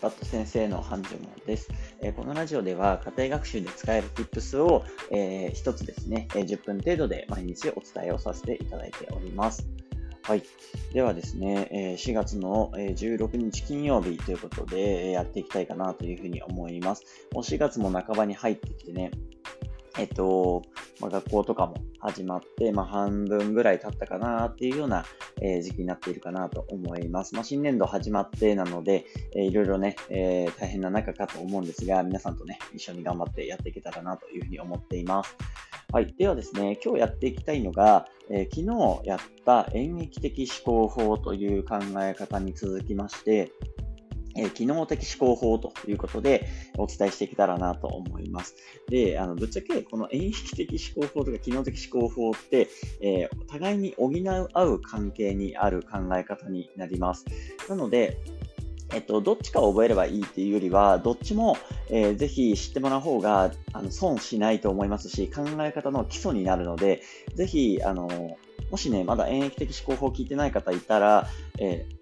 パット先生の繁盛です、え、このラジオでは家庭学習で使える Tips を、えー、一つですね、え、10分程度で毎日お伝えをさせていただいております。はい。ではですね、え4月の16日金曜日ということでやっていきたいかなというふうに思います。もう4月も半ばに入ってきてね、えっと、まあ、学校とかも始まって、まあ、半分ぐらい経ったかなっていうような、えー、時期になっているかなと思います。まあ、新年度始まってなので、えー、いろいろね、えー、大変な中かと思うんですが、皆さんとね、一緒に頑張ってやっていけたらなというふうに思っています。はい。ではですね、今日やっていきたいのが、え、昨日やった演劇的思考法という考え方に続きまして、え、機能的思考法ということでお伝えしていけたらなと思います。で、あの、ぶっちゃけこの演劇的思考法とか機能的思考法って、えー、互いに補い合う関係にある考え方になります。なので、えっと、どっちかを覚えればいいっていうよりは、どっちも、えー、ぜひ知ってもらう方があの損しないと思いますし、考え方の基礎になるので、ぜひ、あの、もしね、まだ演劇的思考法を聞いてない方いたら、えー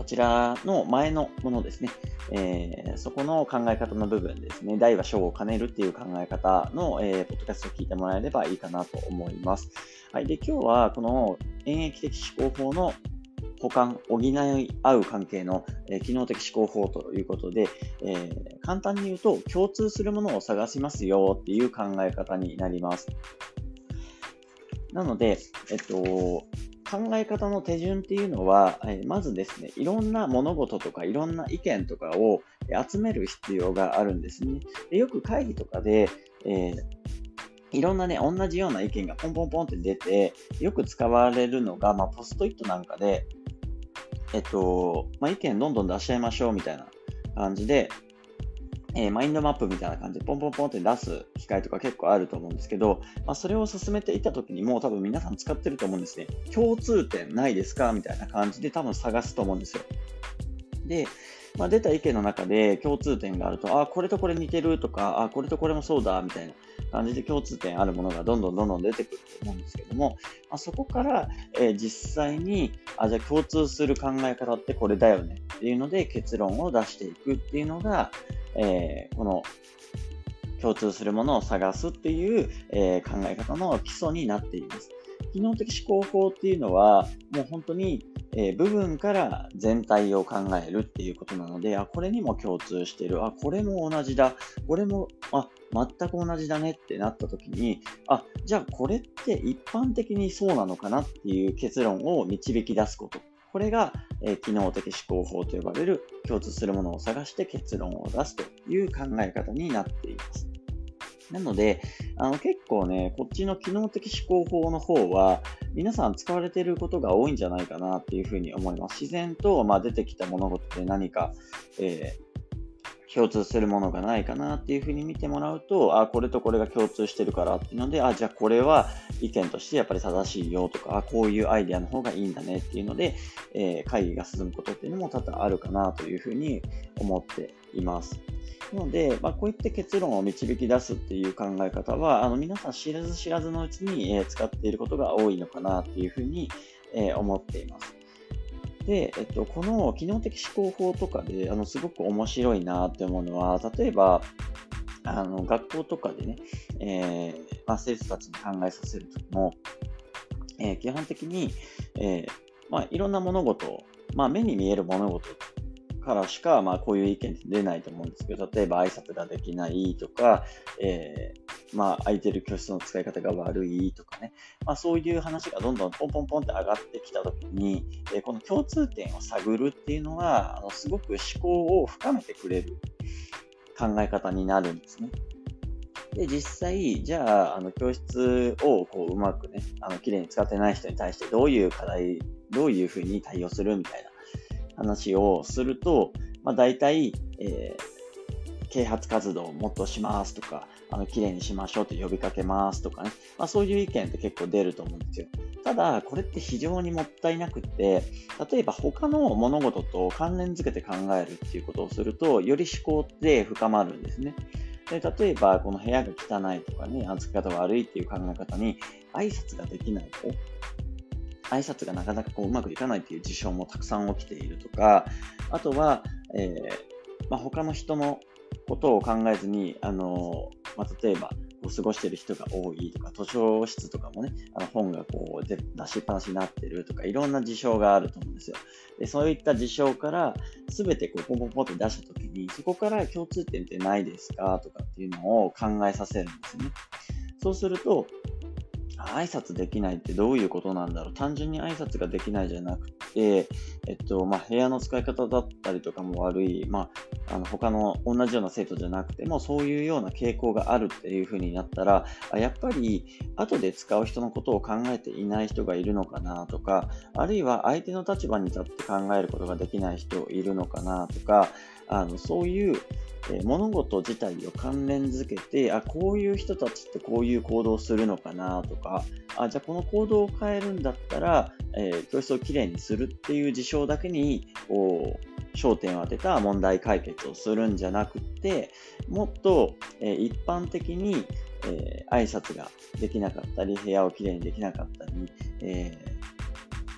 こちらの前のものですね、えー、そこの考え方の部分ですね、大は小を兼ねるっていう考え方の、えー、ポッドキャストを聞いてもらえればいいかなと思います。はい。で、今日はこの演疫的思考法の補完、補い合う関係の、えー、機能的思考法ということで、えー、簡単に言うと共通するものを探しますよっていう考え方になります。なので、えっと、考え方の手順っていうのは、えまずですね、いろんな物事とかいろんな意見とかを集める必要があるんですね。でよく会議とかで、えーいろんなね、同じような意見がポンポンポンって出て、よく使われるのが、まあ、ポストイットなんかで、えっと、まあ、意見どんどん出しちゃいましょうみたいな感じで、えー、マインドマップみたいな感じでポンポンポンって出す機会とか結構あると思うんですけど、まあ、それを進めていった時にもう多分皆さん使ってると思うんですね。共通点ないですか？みたいな感じで多分探すと思うんですよ。で、まあ、出た意見の中で共通点があると、あ、これとこれ似てるとか、あ、これとこれもそうだ、みたいな感じで共通点あるものがどんどんどんどん出てくると思うんですけども、まあ、そこから、えー、実際に、あ、じゃあ共通する考え方ってこれだよねっていうので結論を出していくっていうのが、えー、この共通するものを探すっていう、えー、考え方の基礎になっています。機能的思考法っていうのは、もう本当に、えー、部分から全体を考えるっていうことなので、あ、これにも共通してる。あ、これも同じだ。これも、あ、全く同じだねってなった時に、あ、じゃあこれって一般的にそうなのかなっていう結論を導き出すこと。これが、え、機能的思考法と呼ばれる共通するものを探して結論を出すという考え方になっています。なので、あの結構ね、こっちの機能的思考法の方は、皆さん使われていることが多いんじゃないかなっていうふうに思います。自然と、まあ、出てきた物事で何か、えー共通するものがないかなっていうふうに見てもらうと、あ、これとこれが共通してるからっていうので、あ、じゃあこれは意見としてやっぱり正しいよとか、あ、こういうアイデアの方がいいんだねっていうので、えー、会議が進むことっていうのも多々あるかなというふうに思っています。なので、まあ、こういった結論を導き出すっていう考え方は、あの皆さん知らず知らずのうちに、え、使っていることが多いのかなっていうふうに、え、思っています。で、えっと、この機能的思考法とかで、あの、すごく面白いなって思うのは、例えば、あの、学校とかでね、えー、まあ、生徒たちに考えさせるときも、えー、基本的に、えー、まあ、いろんな物事まあ、目に見える物事からしか、まあ、こういう意見って出ないと思うんですけど、例えば挨拶ができないとか、えー、まあ、空いてる教室の使い方が悪いとかね、まあ、そういう話がどんどんポンポンポンって上がってきたときに、えー、この共通点を探るっていうのは、あのすごく思考を深めてくれる考え方になるんですね。で、実際、じゃあ、あの、教室をこう、うまくね、あの、綺麗に使ってない人に対してどういう課題、どういうふうに対応するみたいな話をすると、まあ、大体、えー、啓発活動をもっとしますとか、あの、綺麗にしましょうと呼びかけますとかね。まあ、そういう意見って結構出ると思うんですよ。ただ、これって非常にもったいなくって、例えば他の物事と関連づけて考えるっていうことをすると、より思考って深まるんですね。で例えば、この部屋が汚いとかね、扱い方が悪いっていう考え方に、挨拶ができない子挨拶がなかなかこううまくいかないっていう事象もたくさん起きているとか、あとは、えーまあ、他の人のことを考えずに、あのまあ、例えば、過ごしてる人が多いとか、図書室とかもね、あの本がこう出しっぱなしになってるとか、いろんな事象があると思うんですよ。でそういった事象から全てこうポンポンポンって出したときに、そこから共通点ってないですかとかっていうのを考えさせるんですよね。そうすると、挨拶できないってどういうことなんだろう。単純に挨拶ができないじゃなくて、えっと、まあ、部屋の使い方だったりとかも悪い、まあ、あの他の同じような生徒じゃなくても、そういうような傾向があるっていうふうになったら、あやっぱり後で使う人のことを考えていない人がいるのかなとか、あるいは相手の立場に立って考えることができない人いるのかなとか、あのそういうえ物事自体を関連づけて、あ、こういう人たちってこういう行動するのかなとか、あ、じゃあこの行動を変えるんだったら、えー、教室をきれいにするっていう事象だけに、こう、焦点を当てた問題解決をするんじゃなくって、もっと、えー、一般的に、えー、挨拶ができなかったり、部屋をきれいにできなかったり、え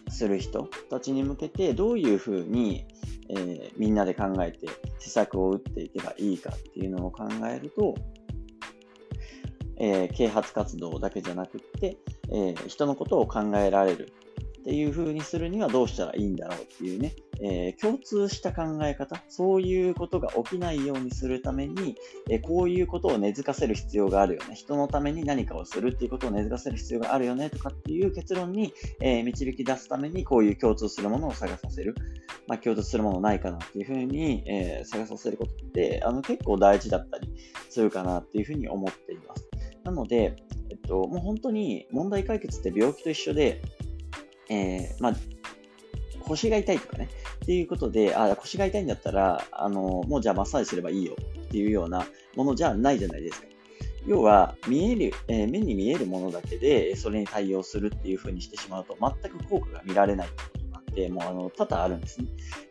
ー、する人たちに向けて、どういうふうに、えー、みんなで考えて施策を打っていけばいいかっていうのを考えると、えー、啓発活動だけじゃなくって、えー、人のことを考えられるっていう風にするにはどうしたらいいんだろうっていうね、えー、共通した考え方、そういうことが起きないようにするために、えー、こういうことを根付かせる必要があるよね。人のために何かをするっていうことを根付かせる必要があるよねとかっていう結論に、えー、導き出すために、こういう共通するものを探させる。まあ、共通するものないかなっていうふうに、え探させることって、あの結構大事だったりするかなっていうふうに思っています。なので、えっと、もう本当に問題解決って病気と一緒で、えー、まあ、腰が痛いとかね、っていうことで、あ、腰が痛いんだったら、あの、もうじゃあマッサージすればいいよっていうようなものじゃないじゃないですか。要は、見える、えー、目に見えるものだけで、それに対応するっていう風にしてしまうと、全く効果が見られないってもうあの多々あるんですね。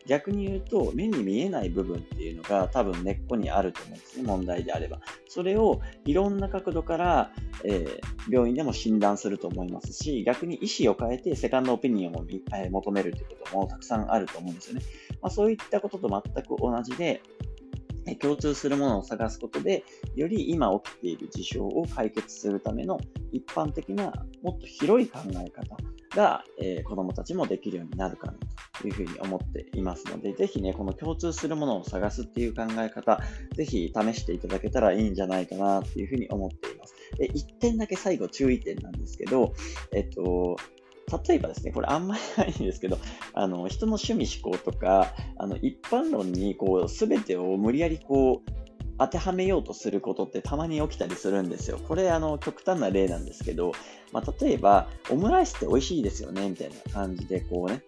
逆に言うと、目に見えない部分っていうのが多分根っこにあると思うんですね、問題であれば。それをいろんな角度から、えー、病院でも診断すると思いますし、逆に医師を変えてセカンドオピニオンを、えー、求めるということもたくさんあると思うんですよね。まあ、そういったことと全く同じで、共通するものを探すことで、より今起きている事象を解決するための一般的なもっと広い考え方が、えー、子供たちもできるようになるかなというふうに思っていますので、ぜひね、この共通するものを探すっていう考え方、ぜひ試していただけたらいいんじゃないかなっていうふうに思っています。で、1点だけ最後注意点なんですけど、えっと、例えばですね、これあんまりないんですけど、あの、人の趣味思考とか、あの、一般論にこう、すべてを無理やりこう、当てはめようとすることってたまに起きたりするんですよ。これ、あの、極端な例なんですけど、まあ、例えば、オムライスって美味しいですよね、みたいな感じで、こうね、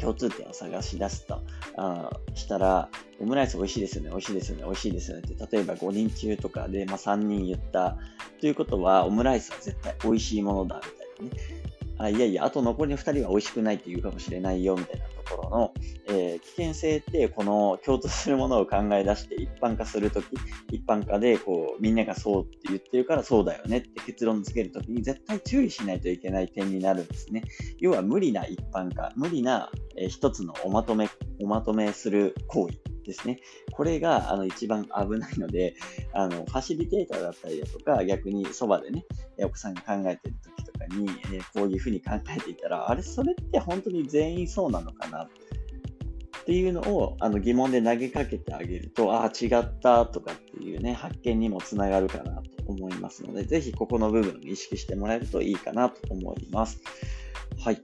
共通点を探し出すと、あしたら、オムライス美味しいですよね、美味しいですよね、美味しいですよねって、例えば5人中とかで、まあ、3人言った。ということは、オムライスは絶対美味しいものだ、みたいなね。あいやいや、あと残りの2人は美味しくないって言うかもしれないよみたいなところの、えー、危険性ってこの共通するものを考え出して一般化するとき、一般化でこうみんながそうって言ってるからそうだよねって結論付けるときに絶対注意しないといけない点になるんですね。要は無理な一般化、無理な、えー、一つのおまとめ、おまとめする行為ですね。これがあの一番危ないので、あのファシリテーターだったりだとか、逆にそばでね、奥さんが考えてるときとかに、え、こういうふうに考えていたら、あれ、それって本当に全員そうなのかな？っていうのをあの疑問で投げかけてあげると、ああ、違ったとかっていうね、発見にもつながるかなと思いますので、ぜひここの部分意識してもらえるといいかなと思います。はい。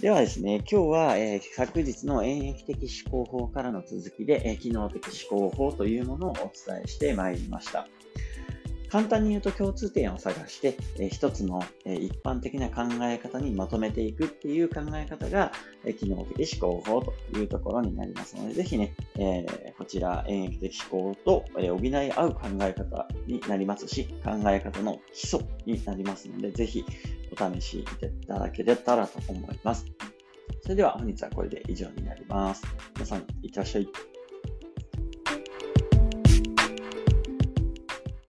ではですね、今日は、えー、昨日の演疫的思考法からの続きで、えー、機能的思考法というものをお伝えしてまいりました。簡単に言うと共通点を探して、えー、一つの、え、一般的な考え方にまとめていくっていう考え方が、え、機能的思考法というところになりますので、ぜひね、え、こちら演疫的思考と、え、補い合う考え方になりますし、考え方の基礎になりますので、ぜひお試しいただけたらと思います。それでは本日はこれで以上になります。皆さん、いってらっしゃい。